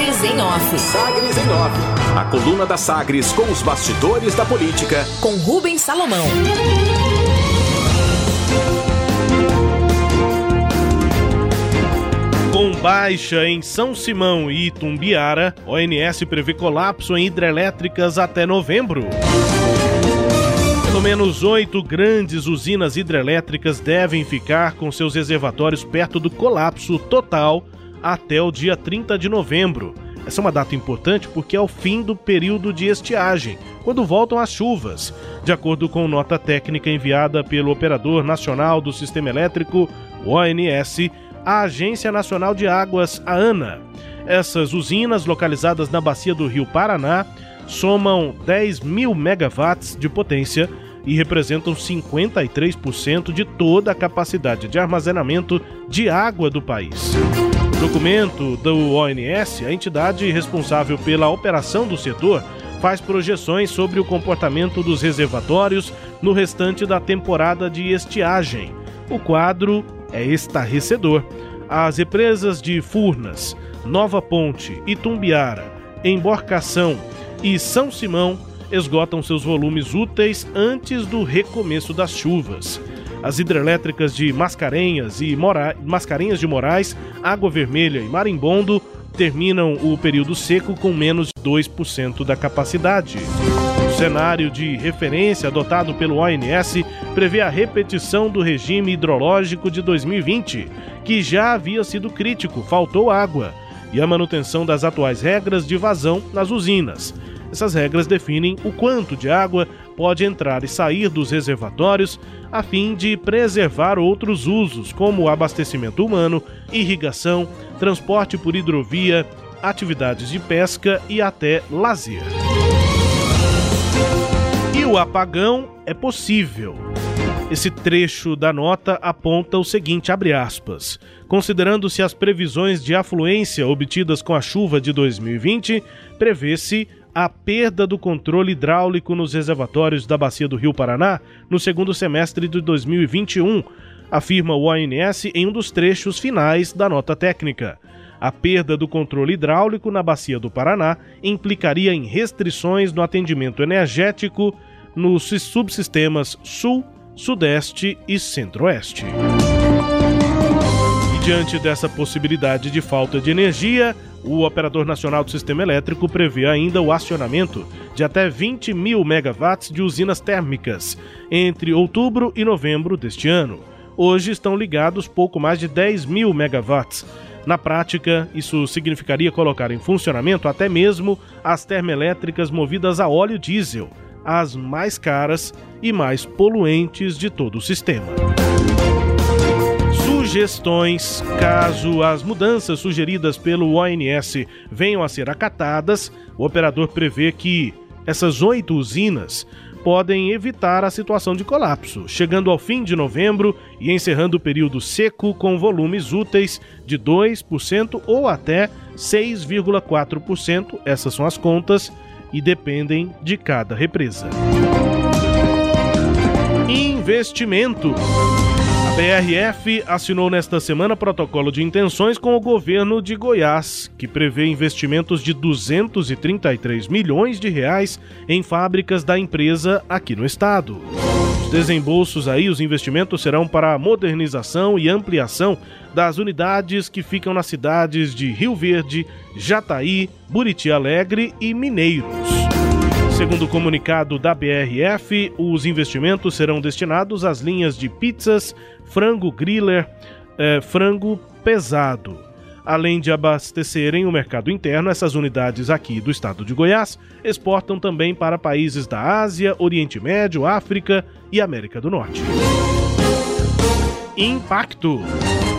Sagres em Off. Sagres em Off. A coluna da Sagres com os bastidores da política. Com Rubens Salomão. Com baixa em São Simão e Itumbiara, ONS prevê colapso em hidrelétricas até novembro. Pelo menos oito grandes usinas hidrelétricas devem ficar com seus reservatórios perto do colapso total até o dia 30 de novembro. Essa é uma data importante porque é o fim do período de estiagem, quando voltam as chuvas. De acordo com nota técnica enviada pelo Operador Nacional do Sistema Elétrico, o ONS, a Agência Nacional de Águas, a ANA. Essas usinas, localizadas na bacia do Rio Paraná, somam 10 mil megawatts de potência e representam 53% de toda a capacidade de armazenamento de água do país. Documento do ONS, a entidade responsável pela operação do setor, faz projeções sobre o comportamento dos reservatórios no restante da temporada de estiagem. O quadro é estarrecedor. As represas de Furnas, Nova Ponte, Itumbiara, Emborcação e São Simão esgotam seus volumes úteis antes do recomeço das chuvas. As hidrelétricas de Mascarenhas e Mora... Mascarenhas de Moraes, Água Vermelha e Marimbondo terminam o período seco com menos de 2% da capacidade. O cenário de referência adotado pelo ONS prevê a repetição do regime hidrológico de 2020, que já havia sido crítico, faltou água, e a manutenção das atuais regras de vazão nas usinas. Essas regras definem o quanto de água pode entrar e sair dos reservatórios a fim de preservar outros usos, como abastecimento humano, irrigação, transporte por hidrovia, atividades de pesca e até lazer. E o apagão é possível. Esse trecho da nota aponta o seguinte, abre aspas: Considerando-se as previsões de afluência obtidas com a chuva de 2020, prevê-se a perda do controle hidráulico nos reservatórios da bacia do Rio Paraná no segundo semestre de 2021, afirma o ONS em um dos trechos finais da nota técnica. A perda do controle hidráulico na bacia do Paraná implicaria em restrições no atendimento energético nos subsistemas Sul, Sudeste e Centro-Oeste. Diante dessa possibilidade de falta de energia, o Operador Nacional do Sistema Elétrico prevê ainda o acionamento de até 20 mil megawatts de usinas térmicas entre outubro e novembro deste ano. Hoje estão ligados pouco mais de 10 mil megawatts. Na prática, isso significaria colocar em funcionamento até mesmo as termoelétricas movidas a óleo diesel, as mais caras e mais poluentes de todo o sistema sugestões, caso as mudanças sugeridas pelo ONS venham a ser acatadas, o operador prevê que essas oito usinas podem evitar a situação de colapso, chegando ao fim de novembro e encerrando o período seco com volumes úteis de 2% ou até 6,4%. Essas são as contas e dependem de cada represa. Investimento. A BRF assinou nesta semana protocolo de intenções com o governo de Goiás, que prevê investimentos de 233 milhões de reais em fábricas da empresa aqui no estado. Os desembolsos aí, os investimentos serão para a modernização e ampliação das unidades que ficam nas cidades de Rio Verde, Jataí, Buriti Alegre e Mineiros. Segundo o comunicado da BRF, os investimentos serão destinados às linhas de pizzas, frango griller, eh, frango pesado. Além de abastecerem o mercado interno, essas unidades aqui do estado de Goiás exportam também para países da Ásia, Oriente Médio, África e América do Norte. Impacto.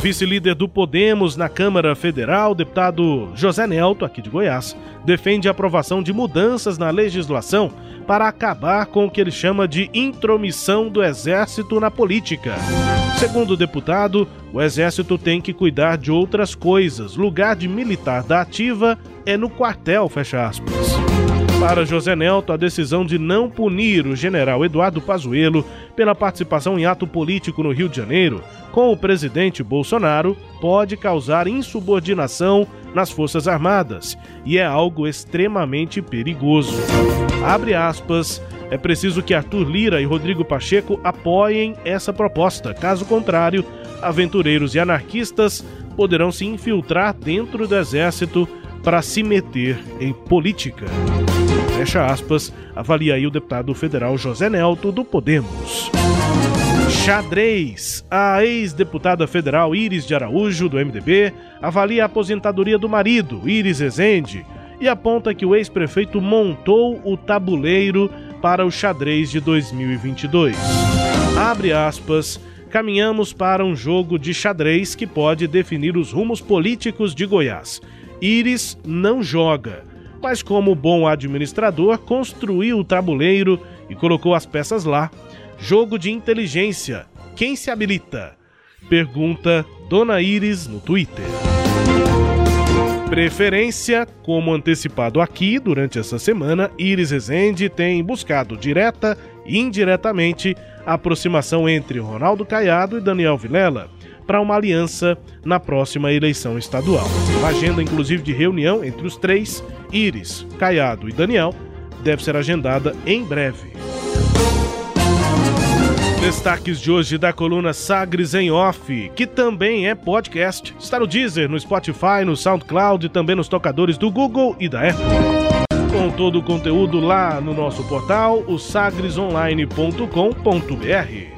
Vice-líder do Podemos na Câmara Federal, deputado José Nelto, aqui de Goiás, defende a aprovação de mudanças na legislação para acabar com o que ele chama de intromissão do Exército na política. Segundo o deputado, o Exército tem que cuidar de outras coisas. Lugar de militar da ativa é no quartel, fecha aspas. Para José Nelto, a decisão de não punir o general Eduardo Pazuello pela participação em ato político no Rio de Janeiro com o presidente Bolsonaro pode causar insubordinação nas Forças Armadas e é algo extremamente perigoso. Abre aspas. É preciso que Arthur Lira e Rodrigo Pacheco apoiem essa proposta. Caso contrário, aventureiros e anarquistas poderão se infiltrar dentro do exército para se meter em política. Fecha aspas, avalia aí o deputado federal José Nelto do Podemos. Xadrez. A ex-deputada federal Iris de Araújo, do MDB, avalia a aposentadoria do marido, Iris Ezende, e aponta que o ex-prefeito montou o tabuleiro para o xadrez de 2022. Abre aspas. Caminhamos para um jogo de xadrez que pode definir os rumos políticos de Goiás. Iris não joga, mas como bom administrador, construiu o tabuleiro e colocou as peças lá Jogo de inteligência. Quem se habilita? Pergunta Dona Iris no Twitter. Preferência, como antecipado aqui durante essa semana, Iris Rezende tem buscado direta e indiretamente a aproximação entre Ronaldo Caiado e Daniel Vilela para uma aliança na próxima eleição estadual. A agenda, inclusive, de reunião entre os três, Iris, Caiado e Daniel, deve ser agendada em breve. Destaques de hoje da coluna Sagres em Off, que também é podcast. Está no Deezer, no Spotify, no SoundCloud e também nos tocadores do Google e da Apple. Com todo o conteúdo lá no nosso portal, o sagresonline.com.br.